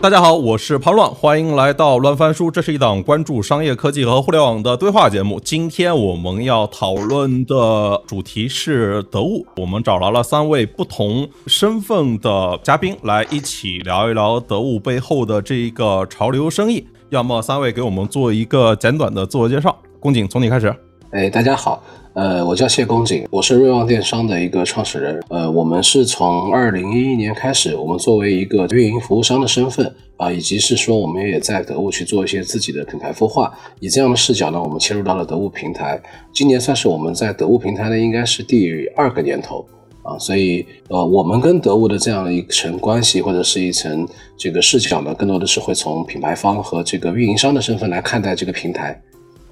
大家好，我是潘乱，欢迎来到乱翻书。这是一档关注商业科技和互联网的对话节目。今天我们要讨论的主题是得物。我们找来了三位不同身份的嘉宾来一起聊一聊得物背后的这一个潮流生意。要么三位给我们做一个简短的自我介绍。宫颈，从你开始。哎，大家好。呃，我叫谢公瑾，我是瑞旺电商的一个创始人。呃，我们是从二零一一年开始，我们作为一个运营服务商的身份啊，以及是说我们也在得物去做一些自己的品牌孵化。以这样的视角呢，我们切入到了得物平台。今年算是我们在得物平台的应该是第二个年头啊，所以呃，我们跟得物的这样的一层关系或者是一层这个视角呢，更多的是会从品牌方和这个运营商的身份来看待这个平台。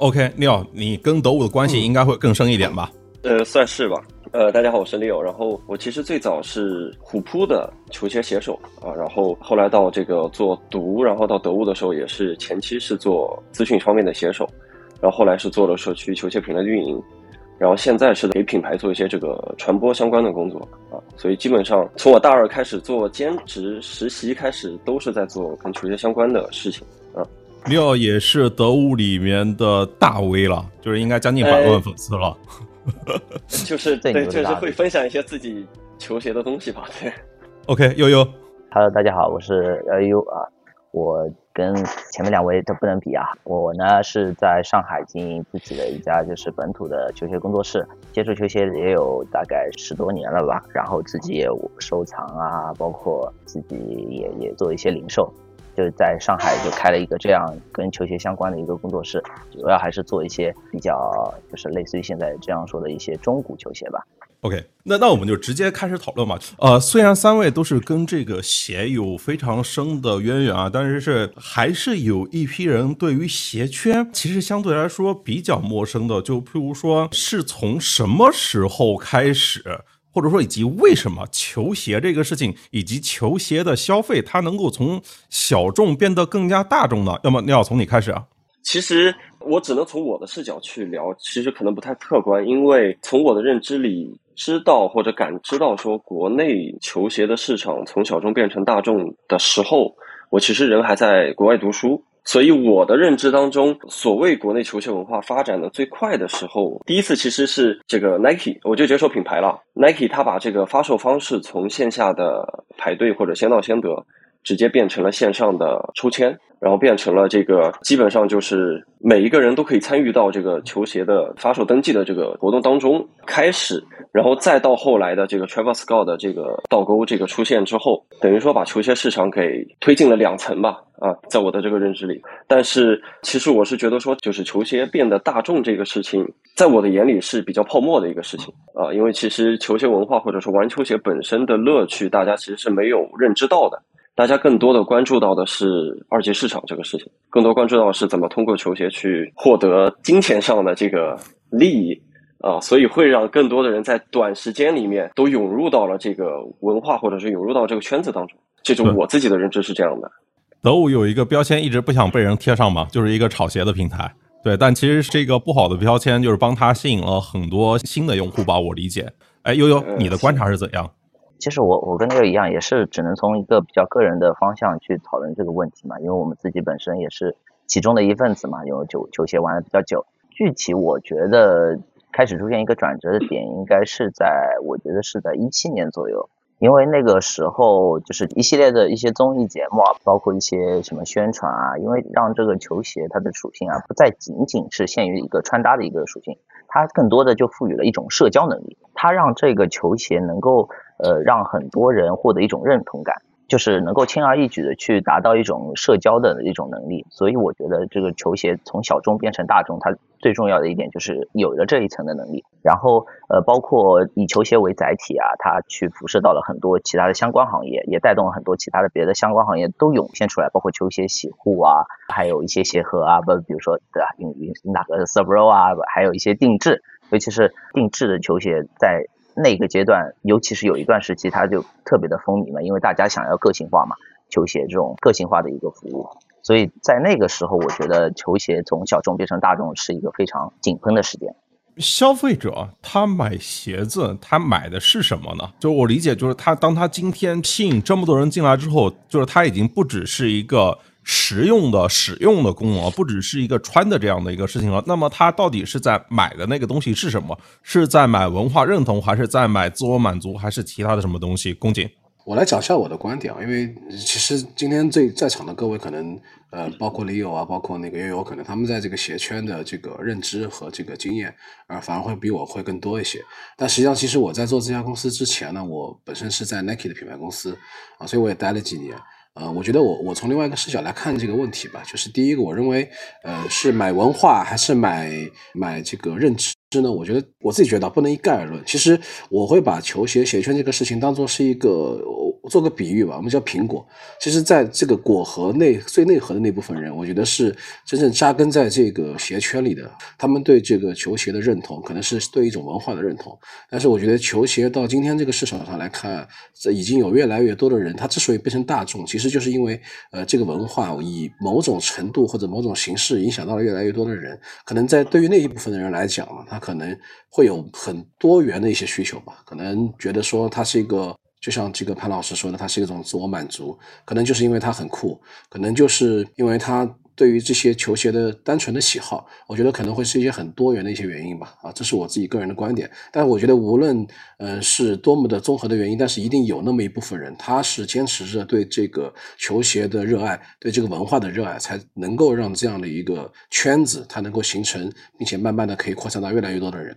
OK，Leo，你跟德物的关系应该会更深一点吧？呃，算是吧。呃，大家好，我是 Leo。然后我其实最早是虎扑的球鞋写手啊，然后后来到这个做读，然后到得物的时候也是前期是做资讯方面的写手，然后后来是做了社区球鞋品类的运营，然后现在是给品牌做一些这个传播相关的工作啊。所以基本上从我大二开始做兼职实习开始，都是在做跟球鞋相关的事情啊。六也是得物里面的大 V 了，就是应该将近百万粉丝了。就是对，就是会分享一些自己球鞋的东西吧。对，OK，悠悠，Hello，大家好，我是悠悠啊。我跟前面两位都不能比啊。我呢是在上海经营自己的一家就是本土的球鞋工作室，接触球鞋也有大概十多年了吧。然后自己也收藏啊，包括自己也也做一些零售。就在上海就开了一个这样跟球鞋相关的一个工作室，主要还是做一些比较就是类似于现在这样说的一些中古球鞋吧。OK，那那我们就直接开始讨论吧。呃，虽然三位都是跟这个鞋有非常深的渊源啊，但是是还是有一批人对于鞋圈其实相对来说比较陌生的。就譬如说是从什么时候开始？或者说，以及为什么球鞋这个事情，以及球鞋的消费，它能够从小众变得更加大众呢？要么那要从你开始啊。其实我只能从我的视角去聊，其实可能不太客观，因为从我的认知里知道或者感知到说，国内球鞋的市场从小众变成大众的时候，我其实人还在国外读书。所以我的认知当中，所谓国内球鞋文化发展的最快的时候，第一次其实是这个 Nike，我就接受品牌了。Nike 它把这个发售方式从线下的排队或者先到先得，直接变成了线上的抽签。然后变成了这个，基本上就是每一个人都可以参与到这个球鞋的发售登记的这个活动当中开始，然后再到后来的这个 Travis Scott 的这个倒钩这个出现之后，等于说把球鞋市场给推进了两层吧。啊，在我的这个认知里，但是其实我是觉得说，就是球鞋变得大众这个事情，在我的眼里是比较泡沫的一个事情啊，因为其实球鞋文化或者说玩球鞋本身的乐趣，大家其实是没有认知到的。大家更多的关注到的是二级市场这个事情，更多关注到是怎么通过球鞋去获得金钱上的这个利益啊，所以会让更多的人在短时间里面都涌入到了这个文化或者是涌入到这个圈子当中。这种我自己的认知是这样的。德物有一个标签一直不想被人贴上嘛，就是一个炒鞋的平台。对，但其实这个不好的标签就是帮他吸引了很多新的用户吧，我理解。哎，悠悠，你的观察是怎样？其实我我跟这个一样，也是只能从一个比较个人的方向去讨论这个问题嘛，因为我们自己本身也是其中的一份子嘛，因为球球鞋玩的比较久。具体我觉得开始出现一个转折的点，应该是在我觉得是在一七年左右。因为那个时候就是一系列的一些综艺节目啊，包括一些什么宣传啊，因为让这个球鞋它的属性啊，不再仅仅是限于一个穿搭的一个属性，它更多的就赋予了一种社交能力，它让这个球鞋能够呃让很多人获得一种认同感。就是能够轻而易举的去达到一种社交的一种能力，所以我觉得这个球鞋从小众变成大众，它最重要的一点就是有了这一层的能力。然后呃，包括以球鞋为载体啊，它去辐射到了很多其他的相关行业，也带动了很多其他的别的相关行业都涌现出来，包括球鞋洗护啊，还有一些鞋盒啊，不，比如说对吧，用用哪个 sabro 啊，还有一些定制，尤其是定制的球鞋在。那个阶段，尤其是有一段时期，它就特别的风靡嘛，因为大家想要个性化嘛，球鞋这种个性化的一个服务，所以在那个时候，我觉得球鞋从小众变成大众是一个非常井喷的时间。消费者他买鞋子，他买的是什么呢？就我理解，就是他当他今天吸引这么多人进来之后，就是他已经不只是一个实用的使用的功能，不只是一个穿的这样的一个事情了。那么他到底是在买的那个东西是什么？是在买文化认同，还是在买自我满足，还是其他的什么东西？龚景。我来讲一下我的观点啊，因为其实今天这在场的各位可能，呃，包括李友啊，包括那个悠悠，可能他们在这个鞋圈的这个认知和这个经验，啊，反而会比我会更多一些。但实际上，其实我在做这家公司之前呢，我本身是在 Nike 的品牌公司啊，所以我也待了几年。呃，我觉得我我从另外一个视角来看这个问题吧，就是第一个，我认为，呃，是买文化还是买买这个认知？是呢，我觉得我自己觉得不能一概而论。其实我会把球鞋鞋圈这个事情当做是一个，做个比喻吧，我们叫苹果。其实，在这个果核内最内核的那部分人，我觉得是真正扎根在这个鞋圈里的。他们对这个球鞋的认同，可能是对一种文化的认同。但是，我觉得球鞋到今天这个市场上来看，这已经有越来越多的人，他之所以变成大众，其实就是因为呃，这个文化以某种程度或者某种形式影响到了越来越多的人。可能在对于那一部分的人来讲呢，他。可能会有很多元的一些需求吧，可能觉得说他是一个，就像这个潘老师说的，他是一种自我满足，可能就是因为他很酷，可能就是因为他。对于这些球鞋的单纯的喜好，我觉得可能会是一些很多元的一些原因吧。啊，这是我自己个人的观点。但我觉得无论呃是多么的综合的原因，但是一定有那么一部分人，他是坚持着对这个球鞋的热爱，对这个文化的热爱，才能够让这样的一个圈子它能够形成，并且慢慢的可以扩散到越来越多的人。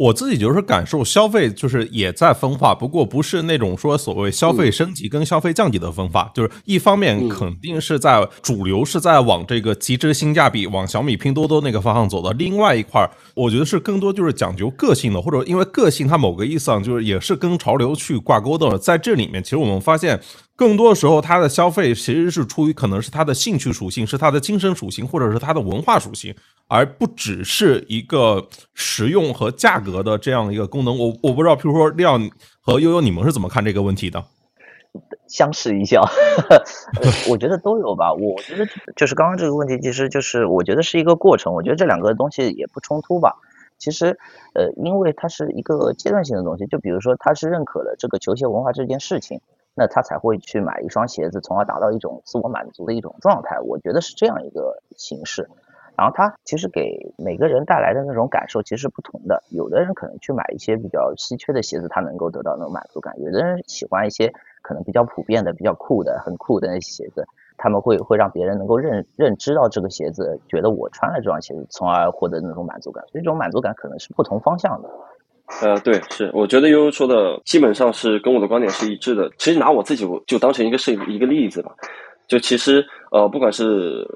我自己就是感受消费，就是也在分化，不过不是那种说所谓消费升级跟消费降级的分化，就是一方面肯定是在主流是在往这个极致性价比，往小米、拼多多那个方向走的。另外一块儿，我觉得是更多就是讲究个性的，或者因为个性它某个意思上就是也是跟潮流去挂钩的。在这里面，其实我们发现。更多的时候，他的消费其实是出于可能是他的兴趣属性，是他的精神属性，或者是他的文化属性，而不只是一个实用和价格的这样一个功能。我我不知道，譬如说亮和悠悠，你们是怎么看这个问题的？相视一笑，我觉得都有吧。我觉得就是刚刚这个问题，其实就是我觉得是一个过程。我觉得这两个东西也不冲突吧。其实，呃，因为它是一个阶段性的东西。就比如说，他是认可了这个球鞋文化这件事情。那他才会去买一双鞋子，从而达到一种自我满足的一种状态。我觉得是这样一个形式。然后他其实给每个人带来的那种感受其实不同的。有的人可能去买一些比较稀缺的鞋子，他能够得到那种满足感；有的人喜欢一些可能比较普遍的、比较酷的、很酷的那些鞋子，他们会会让别人能够认认知到这个鞋子，觉得我穿了这双鞋子，从而获得那种满足感。所以这种满足感可能是不同方向的。呃，对，是，我觉得悠悠说的基本上是跟我的观点是一致的。其实拿我自己我就当成一个是一个例子吧，就其实呃，不管是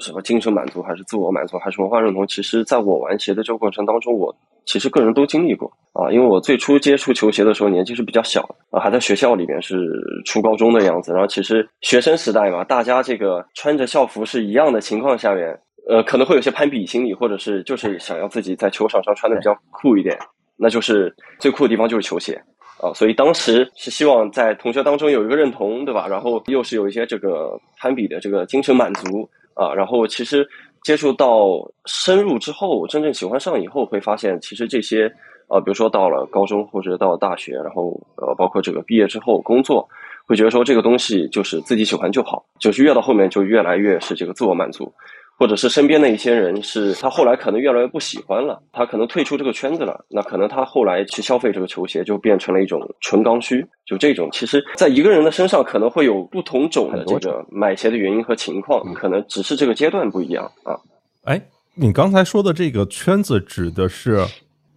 什么精神满足，还是自我满足，还是文化认同，其实在我玩鞋的这个过程当中，我其实个人都经历过啊。因为我最初接触球鞋的时候年纪是比较小啊，还在学校里面是初高中的样子。然后其实学生时代嘛，大家这个穿着校服是一样的情况下面，呃，可能会有些攀比心理，或者是就是想要自己在球场上穿的比较酷一点。那就是最酷的地方就是球鞋啊，所以当时是希望在同学当中有一个认同，对吧？然后又是有一些这个攀比的这个精神满足啊。然后其实接触到深入之后，真正喜欢上以后，会发现其实这些啊，比如说到了高中或者到大学，然后呃，包括这个毕业之后工作，会觉得说这个东西就是自己喜欢就好，就是越到后面就越来越是这个自我满足。或者是身边的一些人，是他后来可能越来越不喜欢了，他可能退出这个圈子了。那可能他后来去消费这个球鞋，就变成了一种纯刚需。就这种，其实，在一个人的身上可能会有不同种的这个买鞋的原因和情况，可能只是这个阶段不一样啊。哎，你刚才说的这个圈子指的是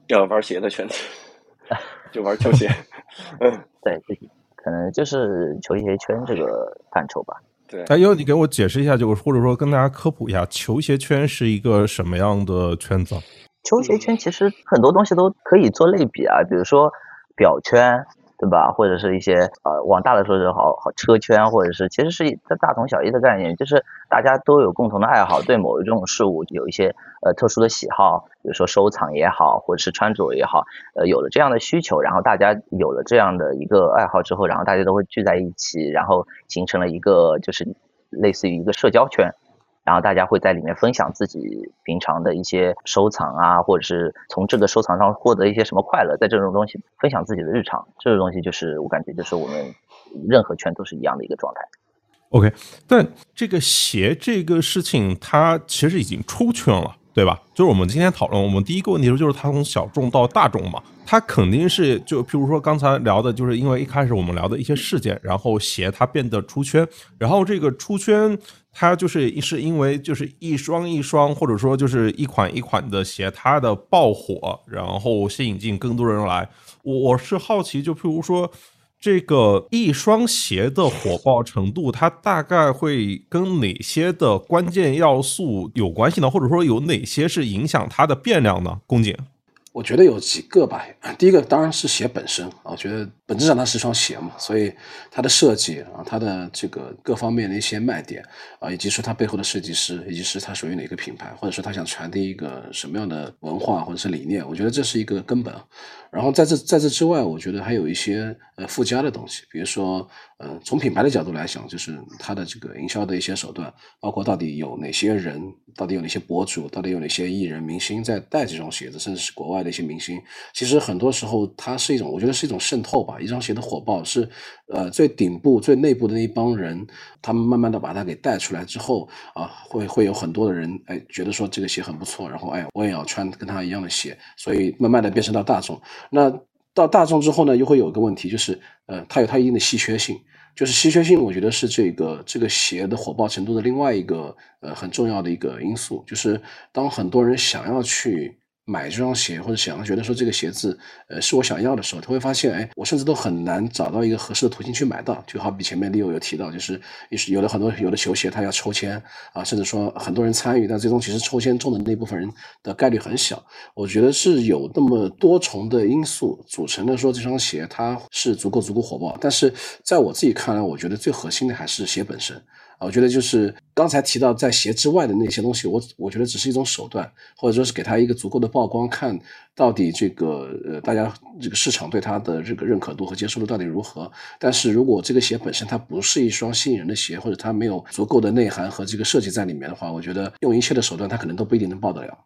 要玩鞋的圈子，就玩球鞋。嗯，对，可能就是球鞋圈这个范畴吧。对，哎，要，你给我解释一下，就或者说跟大家科普一下，球鞋圈是一个什么样的圈子？球鞋圈其实很多东西都可以做类比啊，比如说表圈。对吧？或者是一些呃，往大的说是好好车圈，或者是其实是一大同小异的概念，就是大家都有共同的爱好，对某一种事物有一些呃特殊的喜好，比如说收藏也好，或者是穿着也好，呃，有了这样的需求，然后大家有了这样的一个爱好之后，然后大家都会聚在一起，然后形成了一个就是类似于一个社交圈。然后大家会在里面分享自己平常的一些收藏啊，或者是从这个收藏上获得一些什么快乐，在这种东西分享自己的日常，这个东西就是我感觉就是我们任何圈都是一样的一个状态。OK，但这个鞋这个事情，它其实已经出圈了。对吧？就是我们今天讨论，我们第一个问题就是它从小众到大众嘛，它肯定是就譬如说刚才聊的，就是因为一开始我们聊的一些事件，然后鞋它变得出圈，然后这个出圈它就是是因为就是一双一双或者说就是一款一款的鞋它的爆火，然后吸引进更多人来。我我是好奇，就譬如说。这个一双鞋的火爆程度，它大概会跟哪些的关键要素有关系呢？或者说有哪些是影响它的变量呢？龚姐。我觉得有几个吧，第一个当然是鞋本身啊，我觉得本质上它是双鞋嘛，所以它的设计啊，它的这个各方面的一些卖点啊，以及说它背后的设计师，以及是它属于哪个品牌，或者说它想传递一个什么样的文化或者是理念，我觉得这是一个根本。然后在这在这之外，我觉得还有一些呃附加的东西，比如说呃从品牌的角度来讲，就是它的这个营销的一些手段，包括到底有哪些人，到底有哪些博主，到底有哪些艺人明星在带这双鞋子，甚至是国外的。一些明星，其实很多时候它是一种，我觉得是一种渗透吧。一双鞋的火爆是，呃，最顶部、最内部的那一帮人，他们慢慢的把它给带出来之后，啊，会会有很多的人，哎，觉得说这个鞋很不错，然后哎，我也要穿跟他一样的鞋，所以慢慢的变成到大众。那到大众之后呢，又会有一个问题，就是，呃，它有它一定的稀缺性，就是稀缺性，我觉得是这个这个鞋的火爆程度的另外一个呃很重要的一个因素，就是当很多人想要去。买这双鞋，或者想要觉得说这个鞋子，呃，是我想要的时候，他会发现，哎，我甚至都很难找到一个合适的途径去买到。就好比前面 Leo 有提到，就是也是有的很多有的球鞋，它要抽签啊，甚至说很多人参与，但最终其实抽签中的那部分人的概率很小。我觉得是有那么多重的因素组成的，说这双鞋它是足够足够火爆。但是在我自己看来，我觉得最核心的还是鞋本身。我觉得就是刚才提到在鞋之外的那些东西，我我觉得只是一种手段，或者说是给他一个足够的曝光，看到底这个呃大家这个市场对他的这个认可度和接受度到底如何。但是如果这个鞋本身它不是一双吸引人的鞋，或者它没有足够的内涵和这个设计在里面的话，我觉得用一切的手段，它可能都不一定能爆得了。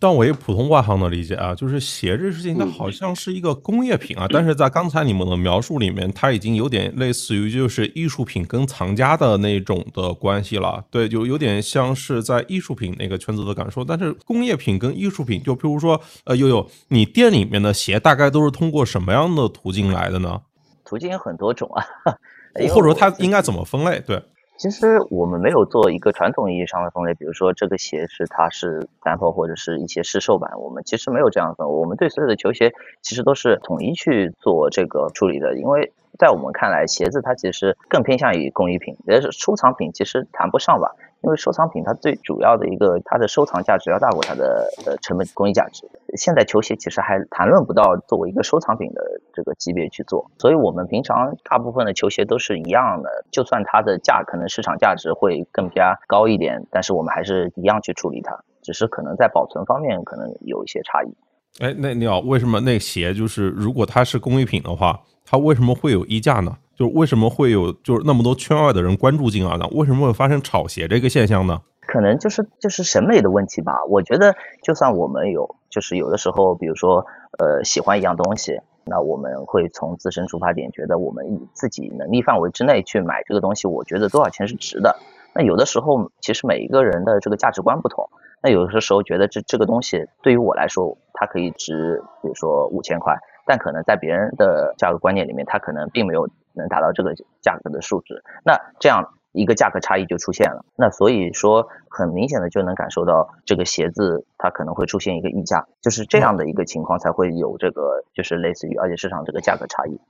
但我以普通外行的理解啊，就是鞋这事情，它好像是一个工业品啊。但是在刚才你们的描述里面，它已经有点类似于就是艺术品跟藏家的那种的关系了。对，就有点像是在艺术品那个圈子的感受。但是工业品跟艺术品，就譬如说，呃，悠悠，你店里面的鞋大概都是通过什么样的途径来的呢？途径有很多种啊，或者说它应该怎么分类？对。其实我们没有做一个传统意义上的分类，比如说这个鞋是它是 sample 或者是一些试售版，我们其实没有这样分。我们对所有的球鞋其实都是统一去做这个处理的，因为在我们看来，鞋子它其实更偏向于工艺品，也是收藏品，其实谈不上吧。因为收藏品它最主要的一个，它的收藏价值要大过它的呃成本工艺价值。现在球鞋其实还谈论不到作为一个收藏品的这个级别去做，所以我们平常大部分的球鞋都是一样的，就算它的价可能市场价值会更加高一点，但是我们还是一样去处理它，只是可能在保存方面可能有一些差异。哎，那你好，为什么那鞋就是如果它是工艺品的话，它为什么会有溢价呢？就是为什么会有就是那么多圈外的人关注进来呢？为什么会发生炒鞋这个现象呢？可能就是就是审美的问题吧。我觉得就算我们有，就是有的时候，比如说呃喜欢一样东西，那我们会从自身出发点，觉得我们以自己能力范围之内去买这个东西，我觉得多少钱是值的。那有的时候其实每一个人的这个价值观不同，那有的时候觉得这这个东西对于我来说，它可以值，比如说五千块，但可能在别人的价格观念里面，它可能并没有。能达到这个价格的数值，那这样一个价格差异就出现了。那所以说，很明显的就能感受到这个鞋子它可能会出现一个溢价，就是这样的一个情况才会有这个，就是类似于二级市场这个价格差异。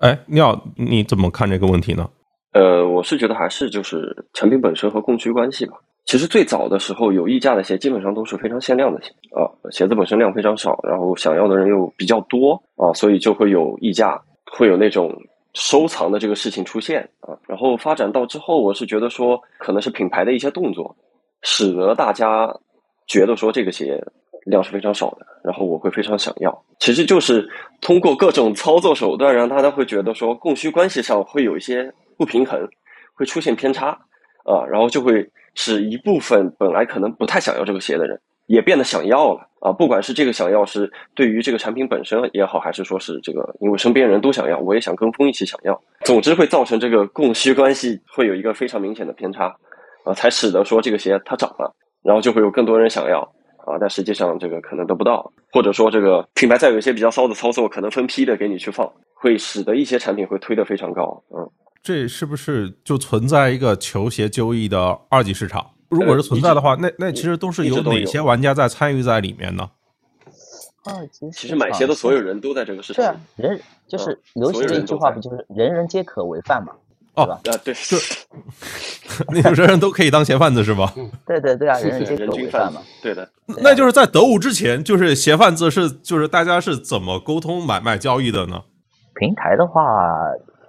哎，廖，你怎么看这个问题呢？呃，我是觉得还是就是产品本身和供需关系吧。其实最早的时候有溢价的鞋，基本上都是非常限量的鞋啊，鞋子本身量非常少，然后想要的人又比较多啊，所以就会有溢价，会有那种。收藏的这个事情出现啊，然后发展到之后，我是觉得说，可能是品牌的一些动作，使得大家觉得说这个鞋量是非常少的，然后我会非常想要。其实就是通过各种操作手段，让大家会觉得说供需关系上会有一些不平衡，会出现偏差啊，然后就会使一部分本来可能不太想要这个鞋的人也变得想要了啊。不管是这个想要是对于这个产品本身也好，还是说是这个因为身边人都想要，我也想跟风一起想要，总之会造成这个供需关系会有一个非常明显的偏差啊，才使得说这个鞋它涨了，然后就会有更多人想要啊，但实际上这个可能得不到，或者说这个品牌再有一些比较骚的操作，可能分批的给你去放，会使得一些产品会推得非常高，嗯。这是不是就存在一个球鞋交易的二级市场？如果是存在的话，那那其实都是有哪些玩家在参与在里面呢？二级其实买鞋的所有人都在这个市场。对啊，人就是流行的一句话，不就是人人皆可为贩嘛？哦，啊，对，就 那种人人都可以当鞋贩子是吧？对对对啊，人人皆可为贩嘛。对的，那就是在得物之前，就是鞋贩子是就是大家是怎么沟通买卖交易的呢？平台的话，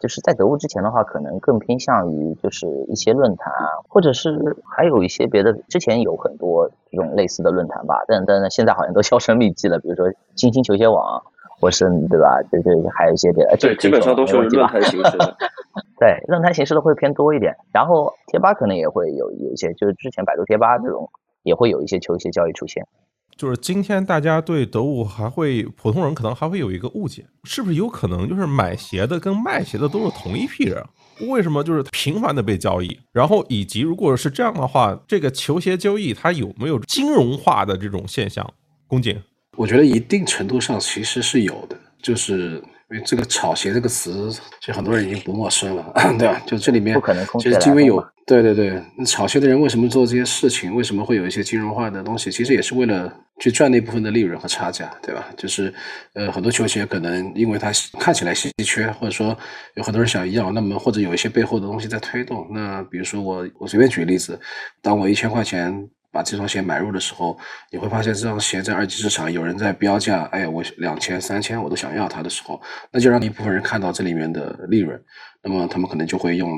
就是在得物之前的话，可能更偏向于就是一些论坛啊，或者是还有一些别的。之前有很多这种类似的论坛吧，但但是现在好像都销声匿迹了。比如说新兴球鞋网，或是对吧？对对，还有一些别的。对，基本上都是论坛形式的。对，论坛形式的会偏多一点。然后贴吧可能也会有有一些，就是之前百度贴吧这种也会有一些球鞋交易出现。就是今天大家对得物还会普通人可能还会有一个误解，是不是有可能就是买鞋的跟卖鞋的都是同一批人？为什么就是频繁的被交易？然后以及如果是这样的话，这个球鞋交易它有没有金融化的这种现象？龚景，我觉得一定程度上其实是有的，就是因为这个“炒鞋”这个词，其实很多人已经不陌生了，对吧？就这里面不可能空其实因为有对对对，那炒鞋的人为什么做这些事情？为什么会有一些金融化的东西？其实也是为了去赚那部分的利润和差价，对吧？就是呃，很多球鞋可能因为它看起来稀缺，或者说有很多人想要，那么或者有一些背后的东西在推动。那比如说我我随便举个例子，当我一千块钱。把这双鞋买入的时候，你会发现这双鞋在二级市场有人在标价，哎，我两千、三千我都想要它的时候，那就让一部分人看到这里面的利润，那么他们可能就会用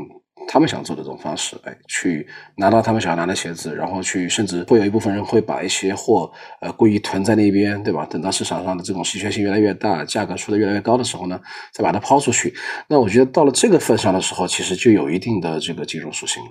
他们想做的这种方式，哎，去拿到他们想要拿的鞋子，然后去甚至会有一部分人会把一些货呃故意囤在那边，对吧？等到市场上的这种稀缺性越来越大，价格出的越来越高的时候呢，再把它抛出去。那我觉得到了这个份上的时候，其实就有一定的这个金融属性了。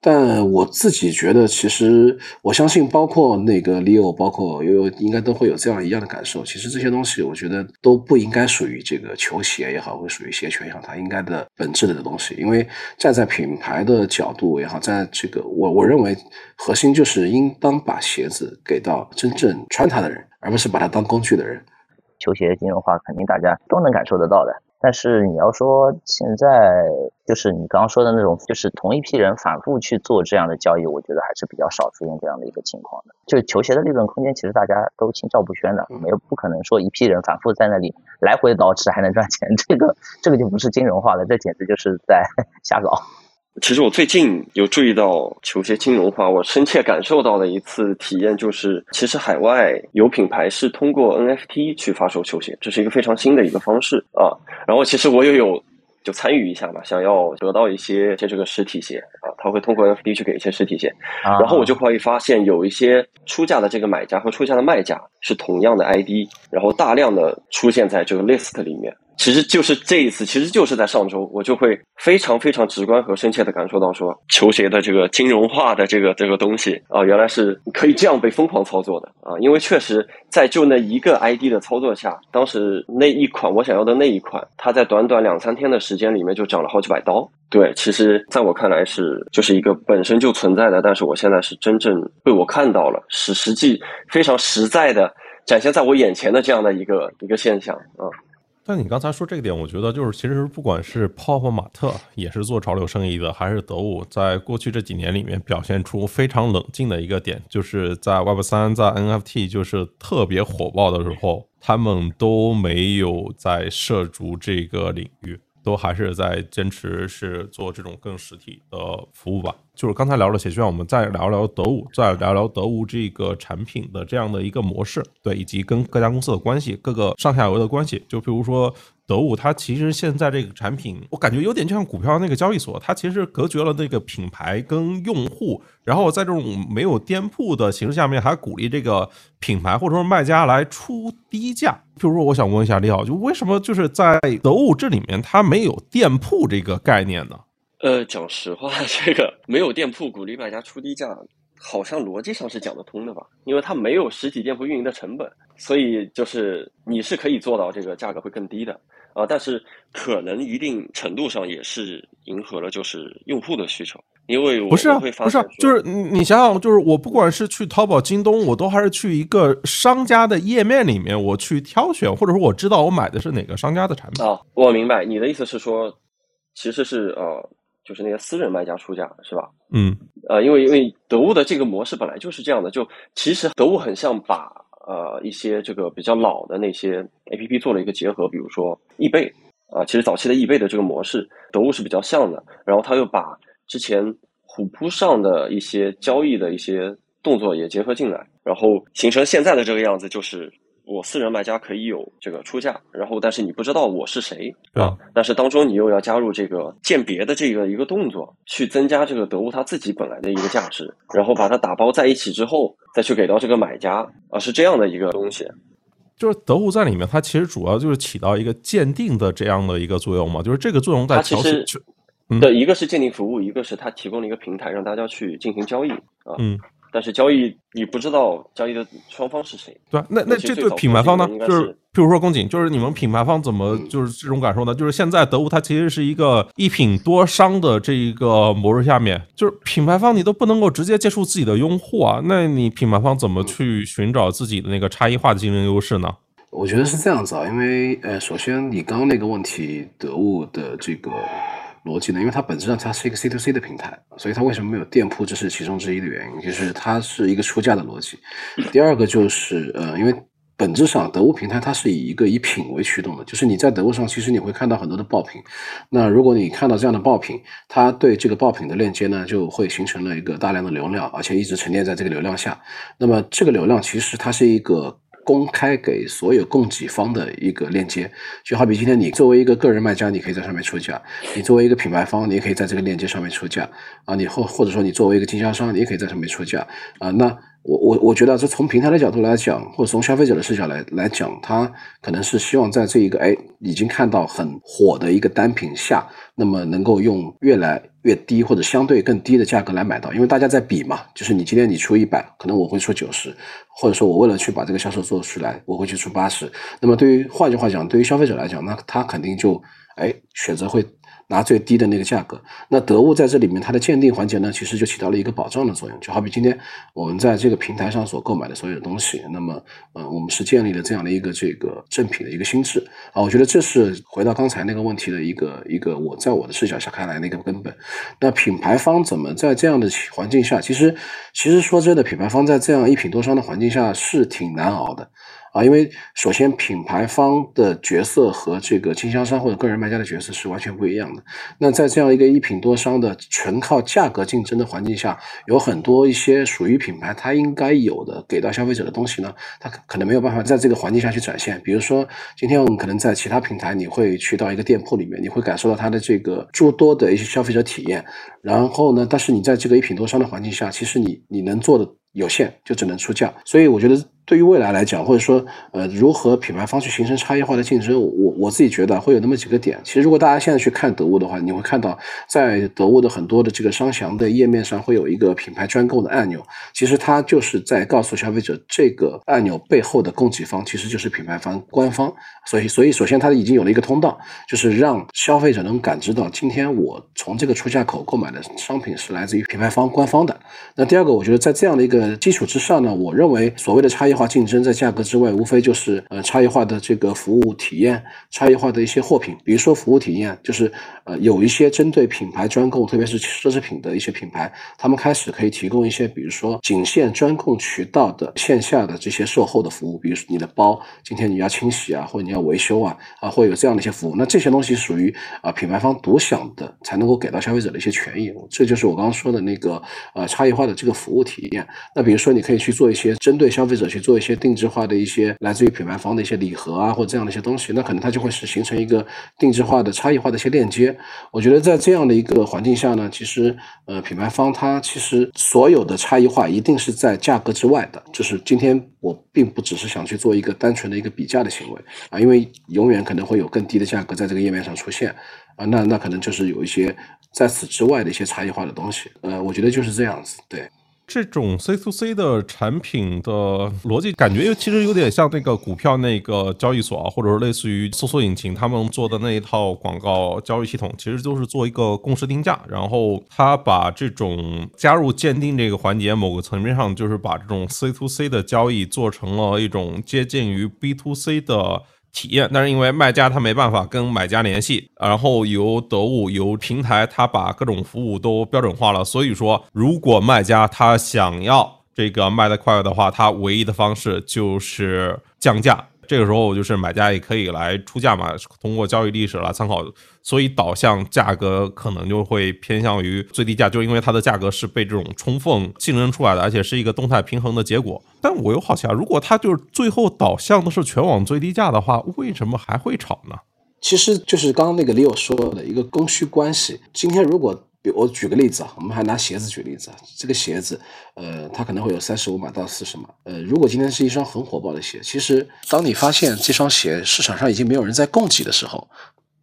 但我自己觉得，其实我相信，包括那个 Leo，包括悠悠，应该都会有这样一样的感受。其实这些东西，我觉得都不应该属于这个球鞋也好，或属于鞋圈也好，它应该的本质的东西。因为站在品牌的角度也好，在这个我我认为核心就是应当把鞋子给到真正穿它的人，而不是把它当工具的人。球鞋金融化肯定大家都能感受得到的。但是你要说现在就是你刚刚说的那种，就是同一批人反复去做这样的交易，我觉得还是比较少出现这样的一个情况的。就是球鞋的利润空间，其实大家都心照不宣的，没有不可能说一批人反复在那里来回倒饬还能赚钱，这个这个就不是金融化了，这简直就是在瞎搞。其实我最近有注意到球鞋金融化，我深切感受到的一次体验就是，其实海外有品牌是通过 NFT 去发售球鞋，这是一个非常新的一个方式啊。然后其实我也有就参与一下嘛，想要得到一些些这个实体鞋啊，他会通过 NFT 去给一些实体鞋，啊然后我就会发现有一些出价的这个买家和出价的卖家是同样的 ID，然后大量的出现在这个 list 里面。其实就是这一次，其实就是在上周，我就会非常非常直观和深切的感受到说，球鞋的这个金融化的这个这个东西啊，原来是可以这样被疯狂操作的啊！因为确实在就那一个 ID 的操作下，当时那一款我想要的那一款，它在短短两三天的时间里面就涨了好几百刀。对，其实在我看来是就是一个本身就存在的，但是我现在是真正被我看到了，是实际非常实在的展现在我眼前的这样的一个一个现象啊。但你刚才说这个点，我觉得就是其实不管是泡泡玛特也是做潮流生意的，还是得物，在过去这几年里面表现出非常冷静的一个点，就是在 Web 三、在 NFT 就是特别火爆的时候，他们都没有在涉足这个领域。都还是在坚持是做这种更实体的服务吧。就是刚才聊了鞋圈，我们再聊聊得物，再聊聊得物这个产品的这样的一个模式，对，以及跟各家公司的关系，各个上下游的关系。就比如说得物，它其实现在这个产品，我感觉有点就像股票那个交易所，它其实隔绝了那个品牌跟用户，然后在这种没有店铺的形式下面，还鼓励这个品牌或者说卖家来出低价。比如说，我想问一下李好，就为什么就是在得物这里面它没有店铺这个概念呢？呃，讲实话，这个没有店铺鼓励卖家出低价，好像逻辑上是讲得通的吧？因为它没有实体店铺运营的成本，所以就是你是可以做到这个价格会更低的啊。但是可能一定程度上也是迎合了就是用户的需求，因为我不是啊，不是就是你你想想，就是我不管是去淘宝、京东，我都还是去一个商家的页面里面，我去挑选，或者说我知道我买的是哪个商家的产品。啊，我明白你的意思是说，其实是呃，就是那些私人卖家出价是吧？嗯呃，因为因为得物的这个模式本来就是这样的，就其实得物很像把呃一些这个比较老的那些 A P P 做了一个结合，比如说易贝啊、其实早期的易贝的这个模式，得物是比较像的，然后他又把之前虎扑上的一些交易的一些动作也结合进来，然后形成现在的这个样子，就是我私人卖家可以有这个出价，然后但是你不知道我是谁，对啊，但是当中你又要加入这个鉴别的这个一个动作，去增加这个得物它自己本来的一个价值，然后把它打包在一起之后，再去给到这个买家啊，是这样的一个东西。就是得物在里面，它其实主要就是起到一个鉴定的这样的一个作用嘛，就是这个作用在它其实调起，嗯对，一个是鉴定服务，一个是它提供了一个平台让大家去进行交易啊。嗯，但是交易你不知道交易的双方是谁，对啊，那那这对品牌方呢就是是譬如说宫颈，就是你们品牌方怎么嗯就是这种感受呢？就是现在得物它其实是一个一品多商的这一个模式下面，就是品牌方你都不能够直接接触自己的用户啊，那你品牌方怎么去寻找自己的那个差异化的竞争优势呢？我觉得是这样子啊，因为呃，首先你刚刚那个问题，得物的这个逻辑呢，因为它本质上它是一个 C to C 的平台，所以它为什么没有店铺，这是其中之一的原因，就是它是一个出价的逻辑。第二个就是呃，因为本质上得物平台它是以一个以品为驱动的，就是你在得物上其实你会看到很多的爆品，那如果你看到这样的爆品，它对这个爆品的链接呢，就会形成了一个大量的流量，而且一直沉淀在这个流量下。那么这个流量其实它是一个公开给所有供给方的一个链接，就好比今天你作为一个个人卖家，你可以在上面出价；你作为一个品牌方，你也可以在这个链接上面出价啊。你或或者说你作为一个经销商，你也可以在上面出价啊。那我我我觉得这从平台的角度来讲，或者从消费者的视角来来讲，他可能是希望在这一个哎已经看到很火的一个单品下，那么能够用越来越低或者相对更低的价格来买到，因为大家在比嘛，就是你今天你出一百，可能我会出九十，或者说我为了去把这个销售做出来，我会去出八十。那么对于换句话讲，对于消费者来讲，那他肯定就哎选择会拿最低的那个价格。那得物在这里面它的鉴定环节呢，其实就起到了一个保障的作用，就好比今天我们在这个平台上所购买的所有东西，那么呃我们是建立了这样的一个这个正品的一个心智啊，我觉得这是回到刚才那个问题的一个一个我在我的视角下看来的一个根本。那品牌方怎么在这样的环境下，其实其实说真的，品牌方在这样一品多商的环境下是挺难熬的。啊，因为首先品牌方的角色和这个经销商或者个人卖家的角色是完全不一样的。那在这样一个一品多商的纯靠价格竞争的环境下，有很多一些属于品牌它应该有的给到消费者的东西呢，它可可能没有办法在这个环境下去展现。比如说，今天我们可能在其他平台，你会去到一个店铺里面，你会感受到它的这个诸多的一些消费者体验。然后呢，但是你在这个一品多商的环境下，其实你你能做的有限，就只能出价。所以我觉得。对于未来来讲，或者说，呃，如何品牌方去形成差异化的竞争，我我自己觉得会有那么几个点。其实，如果大家现在去看得物的话，你会看到，在得物的很多的这个商详的页面上会有一个品牌专购的按钮。其实它就是在告诉消费者，这个按钮背后的供给方其实就是品牌方官方。所以，所以首先它已经有了一个通道，就是让消费者能感知到，今天我从这个出价口购买的商品是来自于品牌方官方的。那第二个，我觉得在这样的一个基础之上呢，我认为所谓的差异。化竞争在价格之外，无非就是呃差异化的这个服务体验，差异化的一些货品。比如说服务体验，就是呃有一些针对品牌专供，特别是奢侈品的一些品牌，他们开始可以提供一些，比如说仅限专供渠道的线下的这些售后的服务，比如说你的包今天你要清洗啊，或者你要维修啊，啊会有这样的一些服务。那这些东西属于啊品牌方独享的，才能够给到消费者的一些权益。这就是我刚刚说的那个呃差异化的这个服务体验。那比如说你可以去做一些针对消费者去。做一些定制化的一些来自于品牌方的一些礼盒啊，或者这样的一些东西，那可能它就会是形成一个定制化的差异化的一些链接。我觉得在这样的一个环境下呢，其实呃品牌方它其实所有的差异化一定是在价格之外的。就是今天我并不只是想去做一个单纯的一个比价的行为啊，因为永远可能会有更低的价格在这个页面上出现啊，那那可能就是有一些在此之外的一些差异化的东西。呃，我觉得就是这样子，对。这种 C to C 的产品的逻辑，感觉又其实有点像那个股票那个交易所啊，或者说类似于搜索引擎他们做的那一套广告交易系统，其实就是做一个共识定价，然后他把这种加入鉴定这个环节，某个层面上就是把这种 C to C 的交易做成了一种接近于 B to C 的。体验，但是因为卖家他没办法跟买家联系，然后由得物由平台他把各种服务都标准化了，所以说如果卖家他想要这个卖得快的话，他唯一的方式就是降价。这个时候就是买家也可以来出价嘛，通过交易历史来参考，所以导向价格可能就会偏向于最低价，就因为它的价格是被这种充分竞争出来的，而且是一个动态平衡的结果。但我又好奇啊，如果它就是最后导向的是全网最低价的话，为什么还会炒呢？其实就是刚刚那个 Leo 说的一个供需关系。今天如果我举个例子啊，我们还拿鞋子举例子啊。这个鞋子，呃，它可能会有三十五码到四十码。呃，如果今天是一双很火爆的鞋，其实当你发现这双鞋市场上已经没有人在供给的时候，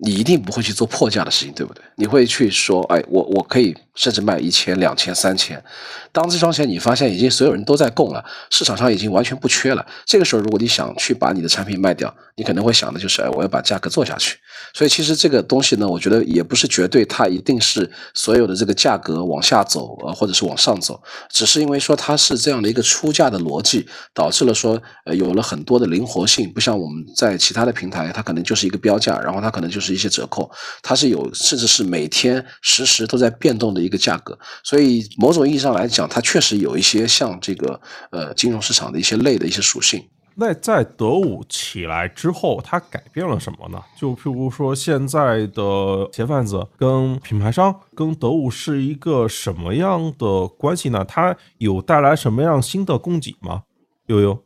你一定不会去做破价的事情，对不对？你会去说，哎，我我可以。甚至卖一千、两千、三千，当这双鞋你发现已经所有人都在供了，市场上已经完全不缺了。这个时候，如果你想去把你的产品卖掉，你可能会想的就是，哎，我要把价格做下去。所以其实这个东西呢，我觉得也不是绝对它一定是所有的这个价格往下走，呃，或者是往上走，只是因为说它是这样的一个出价的逻辑，导致了说，呃，有了很多的灵活性，不像我们在其他的平台，它可能就是一个标价，然后它可能就是一些折扣，它是有甚至是每天实时都在变动的。一个价格，所以某种意义上来讲，它确实有一些像这个呃金融市场的一些类的一些属性。那在德武起来之后，它改变了什么呢？就譬如说，现在的鞋贩子跟品牌商跟德武是一个什么样的关系呢？它有带来什么样新的供给吗？悠悠。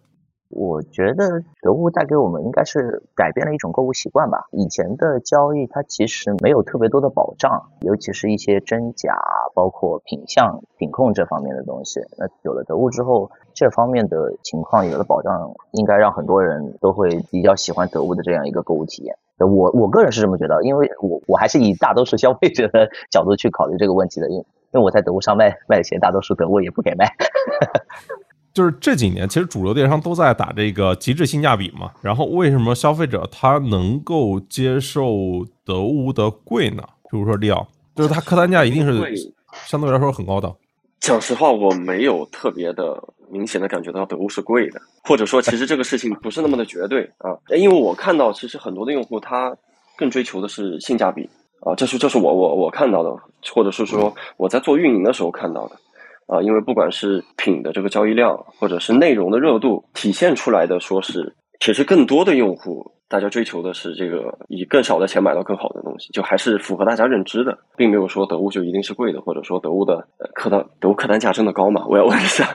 我觉得得物带给我们应该是改变了一种购物习惯吧。以前的交易它其实没有特别多的保障，尤其是一些真假，包括品相、品控这方面的东西。那有了得物之后，这方面的情况有了保障，应该让很多人都会比较喜欢得物的这样一个购物体验。我我个人是这么觉得，因为我我还是以大多数消费者的角度去考虑这个问题的，因因为我在得物上卖卖的鞋，大多数得物也不给卖。就是这几年，其实主流电商都在打这个极致性价比嘛。然后为什么消费者他能够接受得物的贵呢？比如说利奥，就是它客单价一定是 相对来说很高的。讲实话，我没有特别的明显的感觉到得物是贵的，或者说其实这个事情不是那么的绝对啊。因为我看到其实很多的用户他更追求的是性价比啊，这是这是我我我看到的，或者是说我在做运营的时候看到的。啊，因为不管是品的这个交易量，或者是内容的热度，体现出来的说是，其实更多的用户，大家追求的是这个以更少的钱买到更好的东西，就还是符合大家认知的，并没有说得物就一定是贵的，或者说得物的客单得物客单价真的高嘛？我要问一下。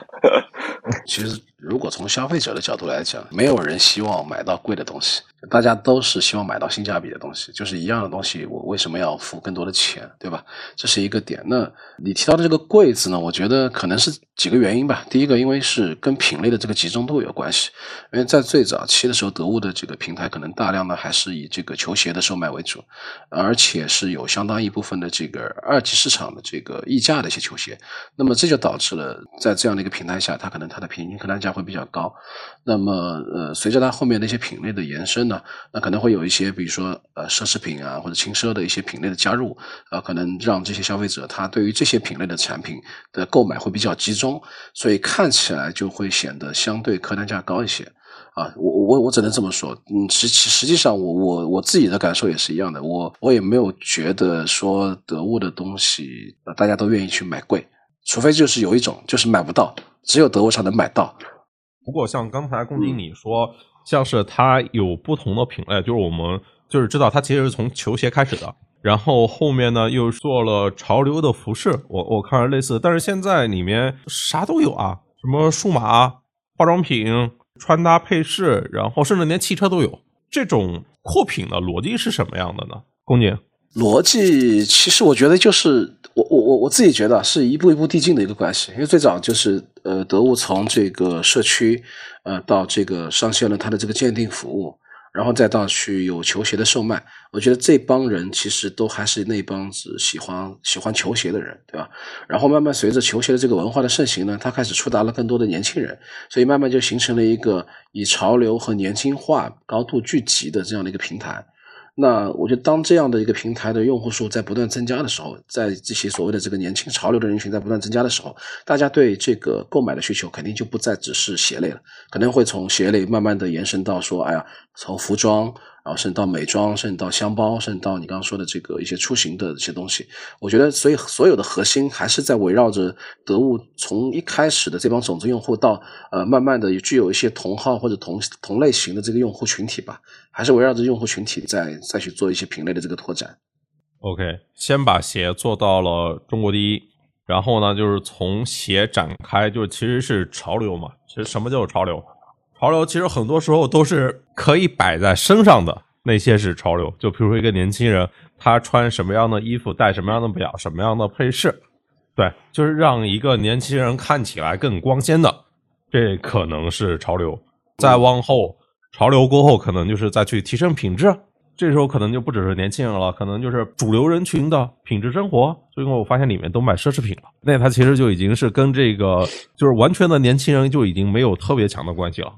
其实，如果从消费者的角度来讲，没有人希望买到贵的东西。大家都是希望买到性价比的东西，就是一样的东西，我为什么要付更多的钱，对吧？这是一个点。那你提到的这个柜子呢？我觉得可能是几个原因吧。第一个，因为是跟品类的这个集中度有关系。因为在最早期的时候，得物的这个平台可能大量的还是以这个球鞋的售卖为主，而且是有相当一部分的这个二级市场的这个溢价的一些球鞋。那么这就导致了在这样的一个平台下，它可能它的平均客单价会比较高。那么呃，随着它后面那些品类的延伸呢？那可能会有一些，比如说呃奢侈品啊或者轻奢的一些品类的加入，啊，可能让这些消费者他对于这些品类的产品的购买会比较集中，所以看起来就会显得相对客单价高一些。啊，我我我只能这么说，嗯，实实际上我我我自己的感受也是一样的，我我也没有觉得说得物的东西大家都愿意去买贵，除非就是有一种就是买不到，只有德国才能买到。不过像刚才龚经理说。像是它有不同的品类，就是我们就是知道它其实是从球鞋开始的，然后后面呢又做了潮流的服饰，我我看着类似，但是现在里面啥都有啊，什么数码、化妆品、穿搭配饰，然后甚至连汽车都有。这种扩品的逻辑是什么样的呢？龚姐，逻辑其实我觉得就是我我我我自己觉得是一步一步递进的一个关系，因为最早就是呃得物从这个社区。呃，到这个上线了它的这个鉴定服务，然后再到去有球鞋的售卖，我觉得这帮人其实都还是那帮子喜欢喜欢球鞋的人，对吧？然后慢慢随着球鞋的这个文化的盛行呢，它开始触达了更多的年轻人，所以慢慢就形成了一个以潮流和年轻化高度聚集的这样的一个平台。那我觉得，当这样的一个平台的用户数在不断增加的时候，在这些所谓的这个年轻潮流的人群在不断增加的时候，大家对这个购买的需求肯定就不再只是鞋类了，可能会从鞋类慢慢的延伸到说，哎呀，从服装。然后甚至到美妆，甚至到箱包，甚至到你刚刚说的这个一些出行的一些东西，我觉得，所以所有的核心还是在围绕着得物从一开始的这帮种子用户到呃慢慢的具有一些同号或者同同类型的这个用户群体吧，还是围绕着用户群体再再去做一些品类的这个拓展。OK，先把鞋做到了中国第一，然后呢，就是从鞋展开，就是其实是潮流嘛，其实什么叫潮流？潮流其实很多时候都是可以摆在身上的那些是潮流，就比如说一个年轻人，他穿什么样的衣服，戴什么样的表，什么样的配饰，对，就是让一个年轻人看起来更光鲜的，这可能是潮流。再往后，潮流过后，可能就是再去提升品质，这时候可能就不只是年轻人了，可能就是主流人群的品质生活。所以我发现里面都卖奢侈品了，那他其实就已经是跟这个就是完全的年轻人就已经没有特别强的关系了。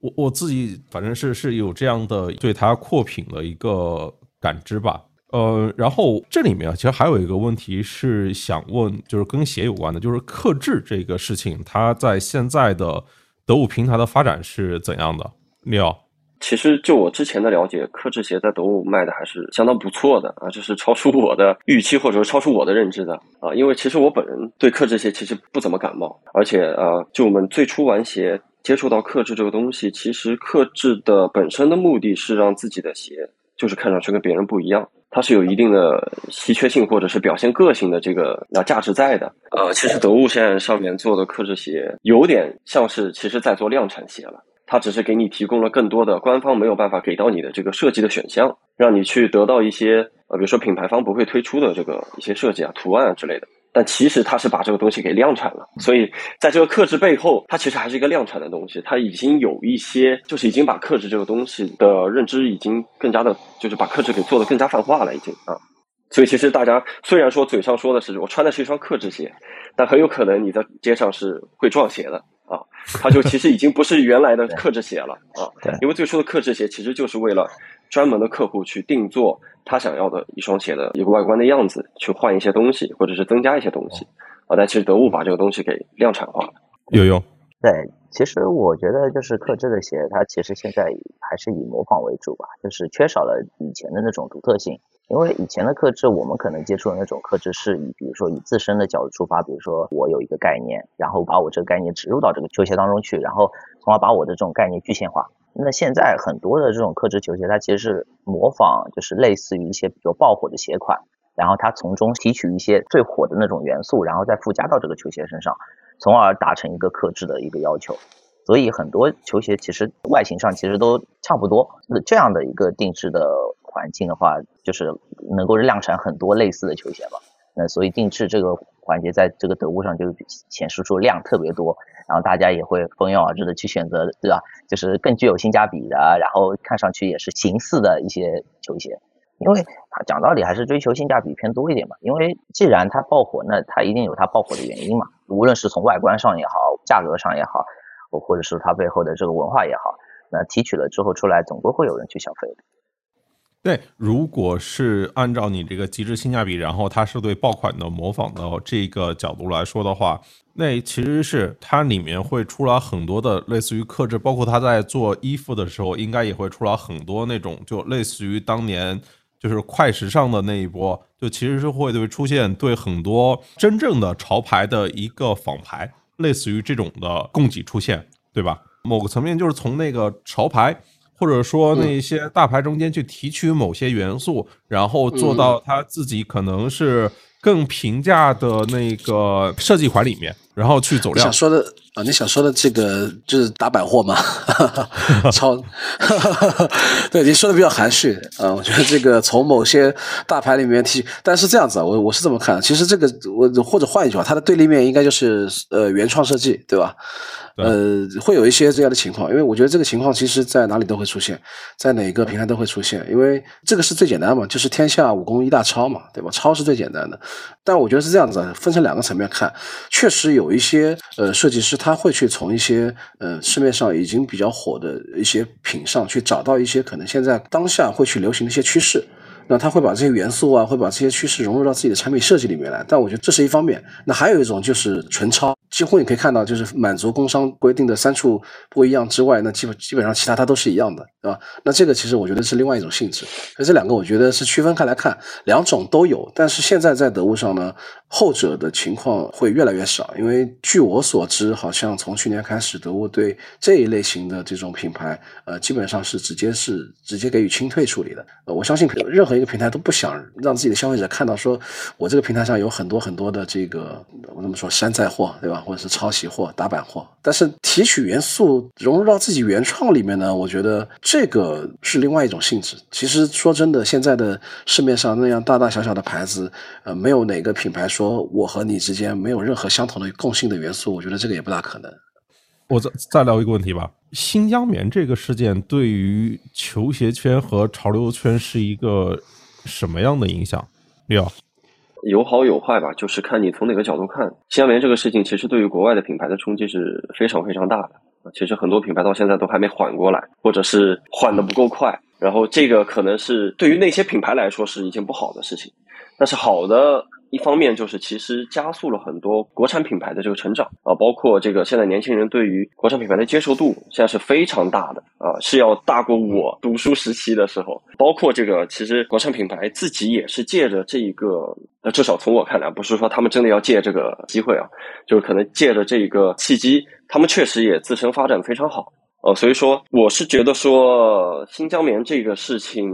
我我自己反正是是有这样的对它扩品的一个感知吧，呃，然后这里面其实还有一个问题是想问，就是跟鞋有关的，就是克制这个事情，它在现在的得物平台的发展是怎样的？你好，其实就我之前的了解，克制鞋在得物卖的还是相当不错的啊，就是超出我的预期或者说超出我的认知的啊，因为其实我本人对克制鞋其实不怎么感冒，而且呃，就我们最初玩鞋。接触到克制这个东西，其实克制的本身的目的是让自己的鞋就是看上去跟别人不一样，它是有一定的稀缺性或者是表现个性的这个那价值在的。呃，其实得物现在上面做的克制鞋有点像是其实在做量产鞋了，它只是给你提供了更多的官方没有办法给到你的这个设计的选项，让你去得到一些呃，比如说品牌方不会推出的这个一些设计啊、图案啊之类的。但其实它是把这个东西给量产了，所以在这个克制背后，它其实还是一个量产的东西。它已经有一些，就是已经把克制这个东西的认知已经更加的，就是把克制给做的更加泛化了，已经啊。所以其实大家虽然说嘴上说的是我穿的是一双克制鞋，但很有可能你在街上是会撞鞋的啊。它就其实已经不是原来的 克制鞋了啊。因为最初的克制鞋其实就是为了专门的客户去定做。他想要的一双鞋的一个外观的样子，去换一些东西，或者是增加一些东西啊。但其实得物把这个东西给量产化了，有用。对，其实我觉得就是克制的鞋，它其实现在还是以模仿为主吧，就是缺少了以前的那种独特性。因为以前的克制，我们可能接触的那种克制是以，比如说以自身的角度出发，比如说我有一个概念，然后把我这个概念植入到这个球鞋当中去，然后从而把我的这种概念具现化。那现在很多的这种克制球鞋，它其实是模仿，就是类似于一些比较爆火的鞋款，然后它从中提取一些最火的那种元素，然后再附加到这个球鞋身上，从而达成一个克制的一个要求。所以很多球鞋其实外形上其实都差不多。那这样的一个定制的环境的话，就是能够量产很多类似的球鞋嘛。那所以定制这个环节在这个得物上就显示出量特别多。然后大家也会蜂拥而至的去选择，对吧？就是更具有性价比的，然后看上去也是形似的一些球鞋，因为它讲道理还是追求性价比偏多一点嘛。因为既然它爆火，那它一定有它爆火的原因嘛。无论是从外观上也好，价格上也好，或者是它背后的这个文化也好，那提取了之后出来，总归会有人去消费的。对，如果是按照你这个极致性价比，然后它是对爆款的模仿的这个角度来说的话，那其实是它里面会出来很多的类似于克制，包括他在做衣服的时候，应该也会出来很多那种就类似于当年就是快时尚的那一波，就其实是会对出现对很多真正的潮牌的一个仿牌，类似于这种的供给出现，对吧？某个层面就是从那个潮牌。或者说那些大牌中间去提取某些元素，然后做到他自己可能是更平价的那个设计款里面，然后去走量。想说的啊，你想说的这个就是打百货吗？超，对，你说的比较含蓄啊。我觉得这个从某些大牌里面提，但是这样子啊，我我是这么看，其实这个我或者换一句话，它的对立面应该就是呃原创设计，对吧？呃，会有一些这样的情况，因为我觉得这个情况其实在哪里都会出现，在哪个平台都会出现，因为这个是最简单嘛，就是天下武功一大抄嘛，对吧？抄是最简单的，但我觉得是这样子，分成两个层面看，确实有一些呃设计师他会去从一些呃市面上已经比较火的一些品上去找到一些可能现在当下会去流行的一些趋势。那他会把这些元素啊，会把这些趋势融入到自己的产品设计里面来。但我觉得这是一方面。那还有一种就是纯抄，几乎你可以看到，就是满足工商规定的三处不一样之外，那基本基本上其他它都是一样的，对吧？那这个其实我觉得是另外一种性质。所以这两个我觉得是区分开来看，两种都有。但是现在在得物上呢，后者的情况会越来越少，因为据我所知，好像从去年开始，得物对这一类型的这种品牌，呃，基本上是直接是直接给予清退处理的。呃，我相信任何。一个平台都不想让自己的消费者看到，说我这个平台上有很多很多的这个我怎么说山寨货，对吧？或者是抄袭货、打版货。但是提取元素融入到自己原创里面呢，我觉得这个是另外一种性质。其实说真的，现在的市面上那样大大小小的牌子，呃，没有哪个品牌说我和你之间没有任何相同的共性的元素，我觉得这个也不大可能。我再再聊一个问题吧。新疆棉这个事件对于球鞋圈和潮流圈是一个什么样的影响？六有好有坏吧，就是看你从哪个角度看。新疆棉这个事情，其实对于国外的品牌的冲击是非常非常大的。其实很多品牌到现在都还没缓过来，或者是缓的不够快。然后这个可能是对于那些品牌来说是一件不好的事情，但是好的。一方面就是其实加速了很多国产品牌的这个成长啊，包括这个现在年轻人对于国产品牌的接受度现在是非常大的啊，是要大过我读书时期的时候。包括这个其实国产品牌自己也是借着这一个，呃，至少从我看来，不是说他们真的要借这个机会啊，就是可能借着这一个契机，他们确实也自身发展非常好。呃，所以说我是觉得说新疆棉这个事情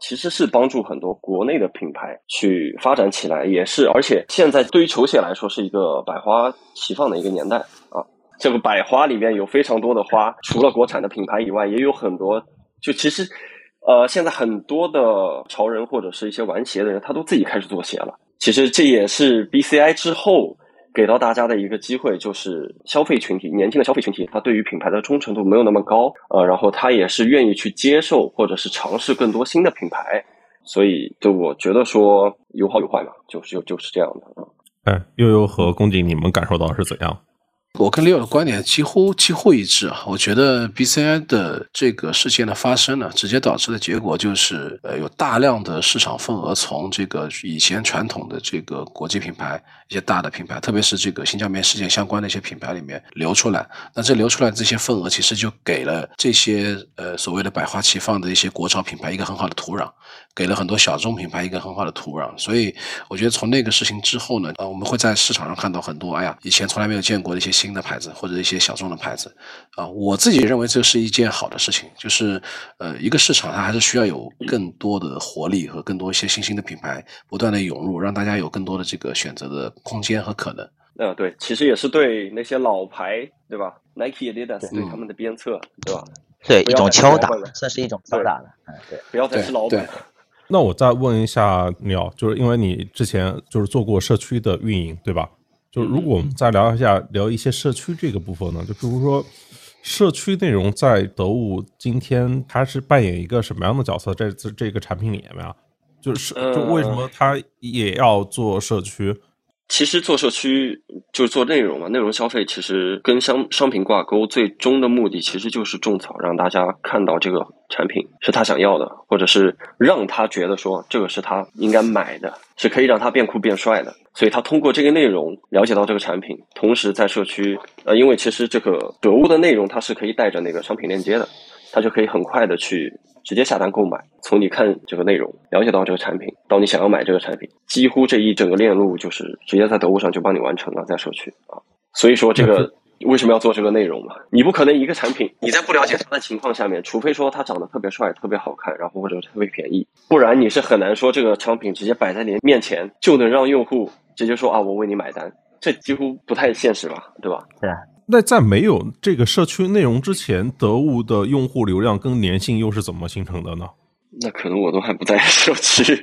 其实是帮助很多国内的品牌去发展起来，也是而且现在对于球鞋来说是一个百花齐放的一个年代啊。这个百花里面有非常多的花，除了国产的品牌以外，也有很多。就其实，呃，现在很多的潮人或者是一些玩鞋的人，他都自己开始做鞋了。其实这也是 BCI 之后。给到大家的一个机会，就是消费群体，年轻的消费群体，他对于品牌的忠诚度没有那么高，呃，然后他也是愿意去接受或者是尝试更多新的品牌，所以就我觉得说有好有坏嘛，就是就就是这样的啊。哎，悠悠和宫颈，你们感受到是怎样？我跟 Leo 的观点几乎几乎一致啊！我觉得 BCI 的这个事件的发生呢，直接导致的结果就是，呃，有大量的市场份额从这个以前传统的这个国际品牌、一些大的品牌，特别是这个新疆棉事件相关的一些品牌里面流出来。那这流出来这些份额，其实就给了这些呃所谓的百花齐放的一些国潮品牌一个很好的土壤，给了很多小众品牌一个很好的土壤。所以，我觉得从那个事情之后呢，呃，我们会在市场上看到很多，哎呀，以前从来没有见过的一些。新的牌子或者一些小众的牌子，啊，我自己认为这是一件好的事情，就是呃，一个市场它还是需要有更多的活力和更多一些新兴的品牌不断的涌入，让大家有更多的这个选择的空间和可能。嗯，对，其实也是对那些老牌，对吧？Nike、Adidas 对他们的鞭策，对吧？对，一种敲打，算是一种敲打了。嗯，对，不要再是老本。那我再问一下鸟，就是因为你之前就是做过社区的运营，对吧？就如果我们再聊一下，聊一些社区这个部分呢，就比如说社区内容在得物今天它是扮演一个什么样的角色？在这这个产品里面啊，就是就为什么它也要做社区？其实做社区就是做内容嘛，内容消费其实跟商商品挂钩，最终的目的其实就是种草，让大家看到这个产品是他想要的，或者是让他觉得说这个是他应该买的，是可以让他变酷变帅的。所以他通过这个内容了解到这个产品，同时在社区，呃，因为其实这个得物的内容它是可以带着那个商品链接的，他就可以很快的去。直接下单购买，从你看这个内容了解到这个产品，到你想要买这个产品，几乎这一整个链路就是直接在得物上就帮你完成了，在社区啊。所以说这个为什么要做这个内容嘛？你不可能一个产品你在不了解它的情况下面，除非说它长得特别帅、特别好看，然后或者特别便宜，不然你是很难说这个商品直接摆在你面前就能让用户直接说啊，我为你买单，这几乎不太现实吧？对吧？对啊。那在没有这个社区内容之前，得物的用户流量跟粘性又是怎么形成的呢？那可能我都还不在社区。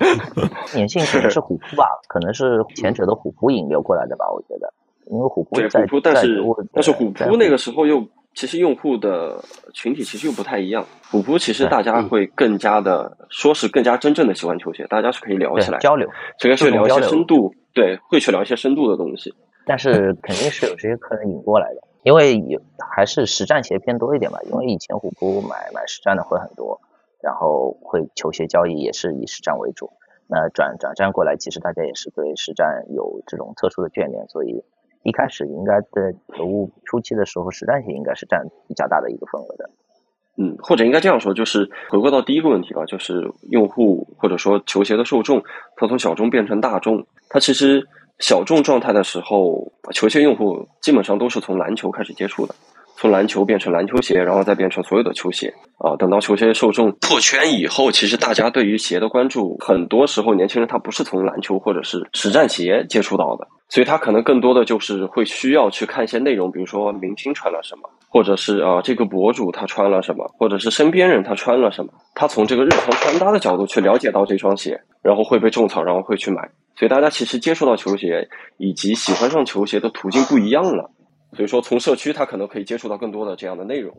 粘性可能是虎扑吧，可能是前者的虎扑引流过来的吧，我觉得，因为虎扑对虎扑，但是但是虎扑那个时候又其实用户的群体其实又不太一样。虎扑其实大家会更加的说是更加真正的喜欢球鞋，大家是可以聊起来交流，这个是聊一些深度，对，会去聊一些深度的东西。但是肯定是有这些客人引过来的，因为有还是实战鞋偏多一点吧，因为以前虎扑买买实战的会很多。然后会球鞋交易也是以实战为主，那转转战过来，其实大家也是对实战有这种特殊的眷恋，所以一开始应该在得物初期的时候，实战鞋应该是占比较大的一个份额的。嗯，或者应该这样说，就是回归到第一个问题吧，就是用户或者说球鞋的受众，它从小众变成大众，它其实小众状态的时候，球鞋用户基本上都是从篮球开始接触的。从篮球变成篮球鞋，然后再变成所有的球鞋啊！等到球鞋受众破圈以后，其实大家对于鞋的关注，很多时候年轻人他不是从篮球或者是实战鞋接触到的，所以他可能更多的就是会需要去看一些内容，比如说明星穿了什么，或者是啊这个博主他穿了什么，或者是身边人他穿了什么，他从这个日常穿搭的角度去了解到这双鞋，然后会被种草，然后会去买。所以大家其实接触到球鞋以及喜欢上球鞋的途径不一样了。所以说，从社区他可能可以接触到更多的这样的内容。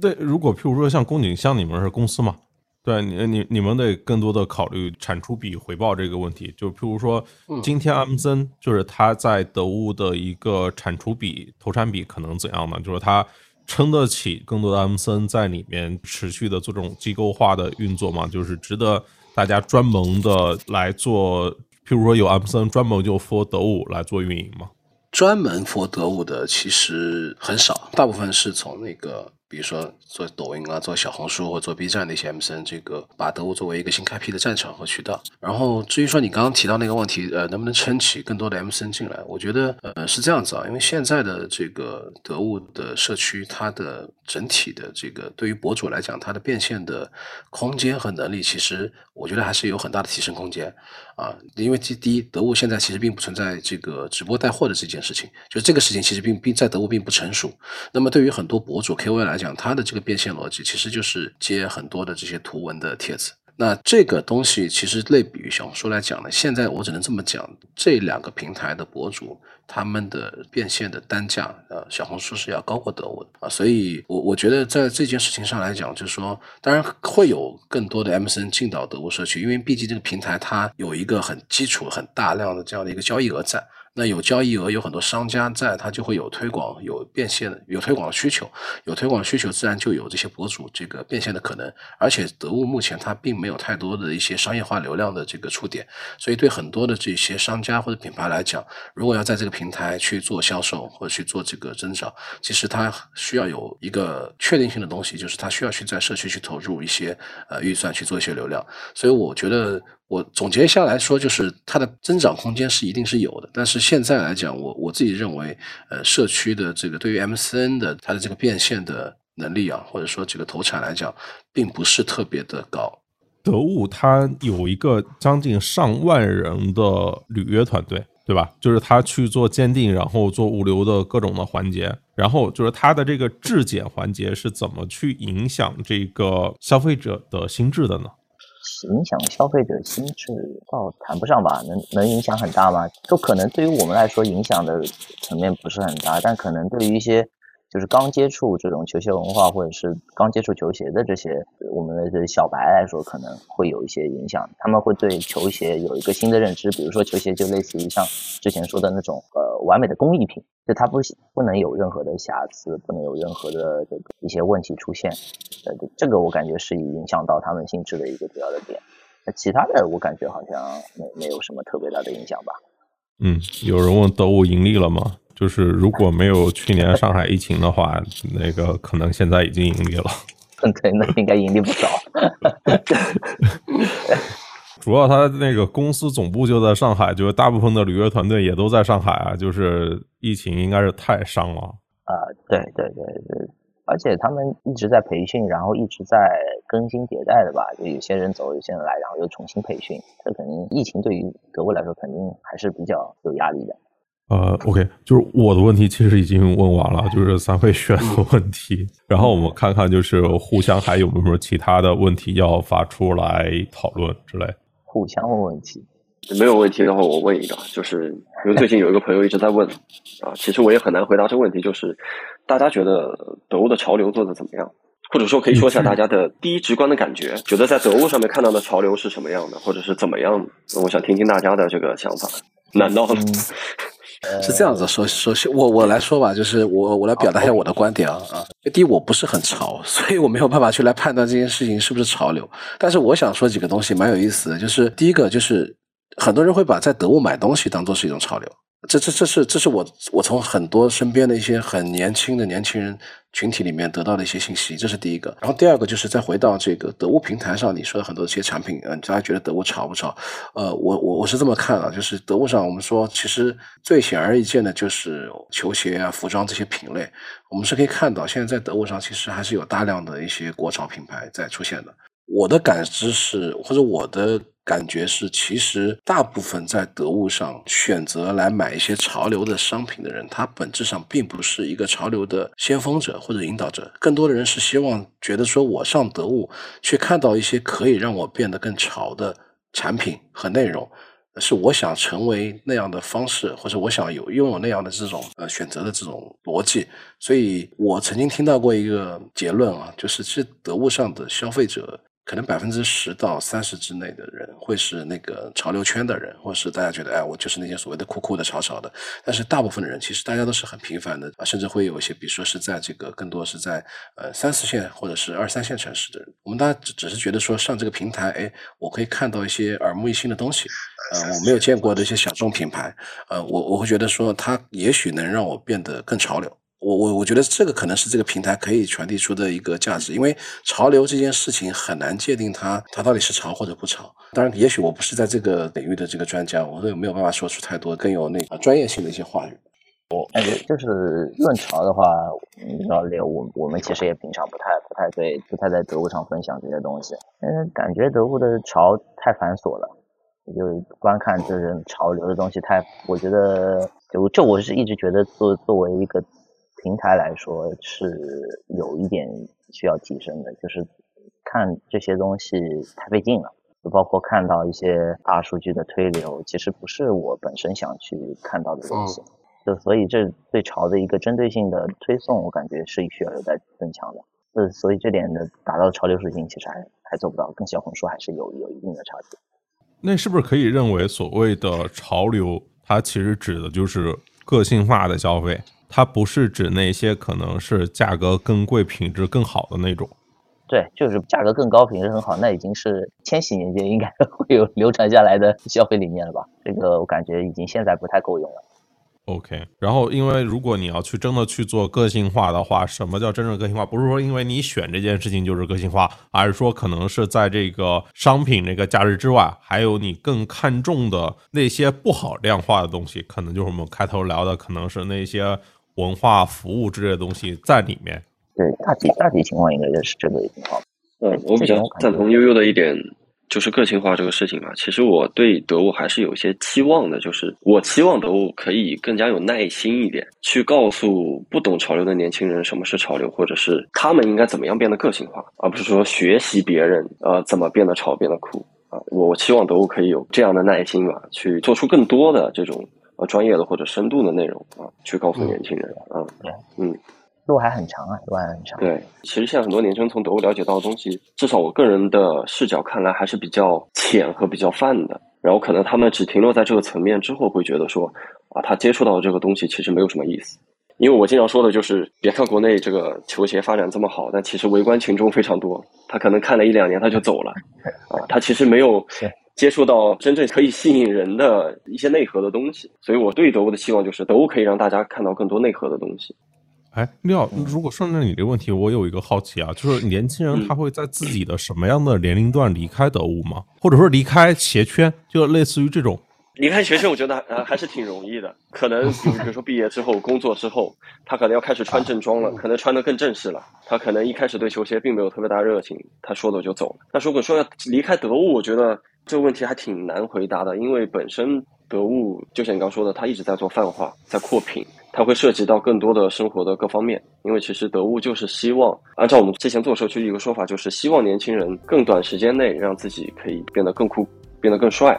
对，如果譬如说像宫颈，像你们是公司嘛，对你你你们得更多的考虑产出比回报这个问题。就譬如说，今天阿姆森就是他在得物的一个产出比、投产比可能怎样呢？就是他撑得起更多的阿姆森在里面持续的做这种机构化的运作吗？就是值得大家专门的来做，譬如说有阿姆森专门就 for 得物来做运营吗？专门 for 得物的其实很少，大部分是从那个。比如说做抖音啊，做小红书或做 B 站的一些 MCN，这个把得物作为一个新开辟的战场和渠道。然后至于说你刚刚提到那个问题，呃，能不能撑起更多的 MCN 进来？我觉得呃是这样子啊，因为现在的这个得物的社区，它的整体的这个对于博主来讲，它的变现的空间和能力，其实我觉得还是有很大的提升空间啊。因为第第一，得物现在其实并不存在这个直播带货的这件事情，就这个事情其实并并在得物并不成熟。那么对于很多博主 KOL 来讲，讲它的这个变现逻辑，其实就是接很多的这些图文的帖子。那这个东西其实类比于小红书来讲呢，现在我只能这么讲，这两个平台的博主他们的变现的单价，呃，小红书是要高过得物的啊。所以，我我觉得在这件事情上来讲，就是说，当然会有更多的 MCN 进到得物社区，因为毕竟这个平台它有一个很基础、很大量的这样的一个交易额在。那有交易额，有很多商家在，它就会有推广、有变现、有推广的需求，有推广需求，自然就有这些博主这个变现的可能。而且得物目前它并没有太多的一些商业化流量的这个触点，所以对很多的这些商家或者品牌来讲，如果要在这个平台去做销售或者去做这个增长，其实它需要有一个确定性的东西，就是它需要去在社区去投入一些呃预算去做一些流量。所以我觉得。我总结下来说，就是它的增长空间是一定是有的，但是现在来讲，我我自己认为，呃，社区的这个对于 MCN 的它的这个变现的能力啊，或者说这个投产来讲，并不是特别的高。得物它有一个将近上万人的履约团队，对吧？就是他去做鉴定，然后做物流的各种的环节，然后就是它的这个质检环节是怎么去影响这个消费者的心智的呢？影响消费者心智倒谈不上吧，能能影响很大吗？就可能对于我们来说，影响的层面不是很大，但可能对于一些。就是刚接触这种球鞋文化，或者是刚接触球鞋的这些我们的这小白来说，可能会有一些影响。他们会对球鞋有一个新的认知，比如说球鞋就类似于像之前说的那种呃完美的工艺品，就它不不能有任何的瑕疵，不能有任何的这个一些问题出现。呃，这个我感觉是影响到他们心智的一个主要的点。那其他的我感觉好像没没有什么特别大的影响吧。嗯，有人问得物盈利了吗？就是如果没有去年上海疫情的话，那个可能现在已经盈利了。对，那应该盈利不少。主要他那个公司总部就在上海，就是大部分的履约团队也都在上海啊。就是疫情应该是太伤了。啊，对对对对，而且他们一直在培训，然后一直在更新迭代的吧。就有些人走，有些人来，然后又重新培训。这肯定疫情对于德国来说肯定还是比较有压力的。呃，OK，就是我的问题其实已经问完了，就是三位选的问题，然后我们看看就是互相还有没有什么其他的问题要发出来讨论之类。互相问问题，没有问题的话，我问一个，就是因为最近有一个朋友一直在问啊，其实我也很难回答这个问题，就是大家觉得得物的潮流做的怎么样？或者说可以说一下大家的第一直观的感觉，觉得在得物上面看到的潮流是什么样的，或者是怎么样的？我想听听大家的这个想法。难道？是这样子，说首先我我来说吧，就是我我来表达一下我的观点啊啊。第一，我不是很潮，所以我没有办法去来判断这件事情是不是潮流。但是我想说几个东西蛮有意思的，就是第一个就是很多人会把在得物买东西当做是一种潮流。这这这是这是我我从很多身边的一些很年轻的年轻人群体里面得到的一些信息，这是第一个。然后第二个就是再回到这个得物平台上，你说的很多一些产品，嗯，大家觉得得物潮不潮？呃，我我我是这么看啊，就是得物上我们说，其实最显而易见的就是球鞋啊、服装这些品类，我们是可以看到，现在在得物上其实还是有大量的一些国潮品牌在出现的。我的感知是，或者我的。感觉是，其实大部分在得物上选择来买一些潮流的商品的人，他本质上并不是一个潮流的先锋者或者引导者，更多的人是希望觉得说，我上得物去看到一些可以让我变得更潮的产品和内容，是我想成为那样的方式，或者我想有拥有那样的这种呃选择的这种逻辑。所以我曾经听到过一个结论啊，就是其实得物上的消费者。可能百分之十到三十之内的人会是那个潮流圈的人，或者是大家觉得，哎，我就是那些所谓的酷酷的、潮潮的。但是大部分的人其实大家都是很平凡的啊，甚至会有一些，比如说是在这个更多是在呃三四线或者是二三线城市的人。我们大家只只是觉得说上这个平台，哎，我可以看到一些耳目一新的东西，呃，我没有见过的一些小众品牌，呃，我我会觉得说它也许能让我变得更潮流。我我我觉得这个可能是这个平台可以传递出的一个价值，因为潮流这件事情很难界定它它到底是潮或者不潮。当然，也许我不是在这个领域的这个专家，我也没有办法说出太多更有那个专业性的一些话语。我感觉就是论潮的话，老刘，我我们其实也平常不太不太对不太在得物上分享这些东西，嗯，感觉得物的潮太繁琐了，就观看这种潮流的东西太，我觉得就这我是一直觉得作作为一个。平台来说是有一点需要提升的，就是看这些东西太费劲了，就包括看到一些大数据的推流，其实不是我本身想去看到的东西，就所以这对潮的一个针对性的推送，我感觉是需要有待增强的。呃，所以这点的达到潮流属性其实还还做不到，跟小红书还是有有一定的差距。那是不是可以认为，所谓的潮流，它其实指的就是个性化的消费？它不是指那些可能是价格更贵、品质更好的那种，对，就是价格更高、品质很好，那已经是千禧年间应该 会有流传下来的消费理念了吧？这个我感觉已经现在不太够用了。OK，然后因为如果你要去真的去做个性化的话，什么叫真正个性化？不是说因为你选这件事情就是个性化，而是说可能是在这个商品这个价值之外，还有你更看重的那些不好量化的东西，可能就是我们开头聊的，可能是那些。文化服务之类的东西在里面，对大体大体情况应该就是这个情况。嗯，我比较赞同悠悠的一点就是个性化这个事情嘛。其实我对得物还是有些期望的，就是我期望得物可以更加有耐心一点，去告诉不懂潮流的年轻人什么是潮流，或者是他们应该怎么样变得个性化，而不是说学习别人呃怎么变得潮变得酷啊。我期望得物可以有这样的耐心吧，去做出更多的这种。呃，专业的或者深度的内容啊，去告诉年轻人啊，对，嗯，路还很长啊，路还很长。对，其实现在很多年轻人从德国了解到的东西，至少我个人的视角看来还是比较浅和比较泛的。然后可能他们只停留在这个层面之后，会觉得说啊，他接触到的这个东西其实没有什么意思。因为我经常说的就是，别看国内这个球鞋发展这么好，但其实围观群众非常多。他可能看了一两年他就走了，啊，他其实没有。接触到真正可以吸引人的一些内核的东西，所以我对德物的期望就是德物可以让大家看到更多内核的东西。哎，廖，如果顺着你这个问题，我有一个好奇啊，就是年轻人他会在自己的什么样的年龄段离开德物吗？或者说离开鞋圈，就类似于这种？离开学生，我觉得呃还是挺容易的。可能 比如说毕业之后、工作之后，他可能要开始穿正装了，可能穿的更正式了。他可能一开始对球鞋并没有特别大热情，他说走就走。了。那如果说要离开得物，我觉得这个问题还挺难回答的，因为本身得物就像你刚说的，它一直在做泛化，在扩品，它会涉及到更多的生活的各方面。因为其实得物就是希望，按照我们之前做社区的一个说法，就是希望年轻人更短时间内让自己可以变得更酷、变得更帅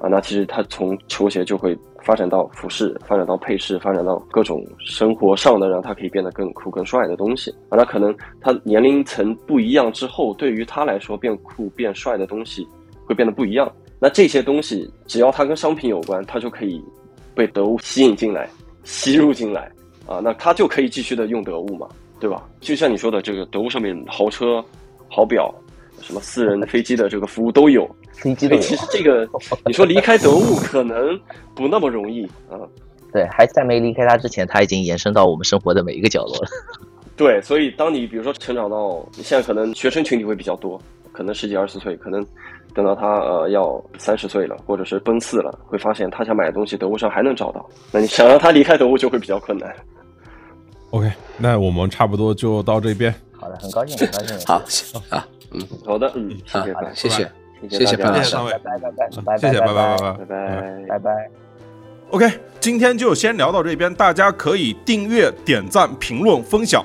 啊。那其实它从球鞋就会发展到服饰，发展到配饰，发展到各种生活上的让他可以变得更酷、更帅的东西啊。那可能他年龄层不一样之后，对于他来说变酷、变帅的东西。会变得不一样。那这些东西，只要它跟商品有关，它就可以被得物吸引进来、吸入进来啊。那它就可以继续的用得物嘛，对吧？就像你说的，这个得物上面豪车、好表，什么私人飞机的这个服务都有。飞机的，其实这个你说离开得物可能不那么容易啊。对，还在没离开它之前，它已经延伸到我们生活的每一个角落了。对，所以当你比如说成长到你现在，可能学生群体会比较多，可能十几二十岁，可能。等到他呃要三十岁了或者是奔四了会发现他想买的东西得物上还能找到那你想让他离开得物就会比较困难。Ok 那我们差不多就到这边。好的很高兴很高兴。好好嗯好的嗯谢谢哥谢谢谢谢哥上位拜拜拜拜拜拜拜拜拜。拜拜。Ok 今天就先聊到这边大家可以订阅点赞评论分享。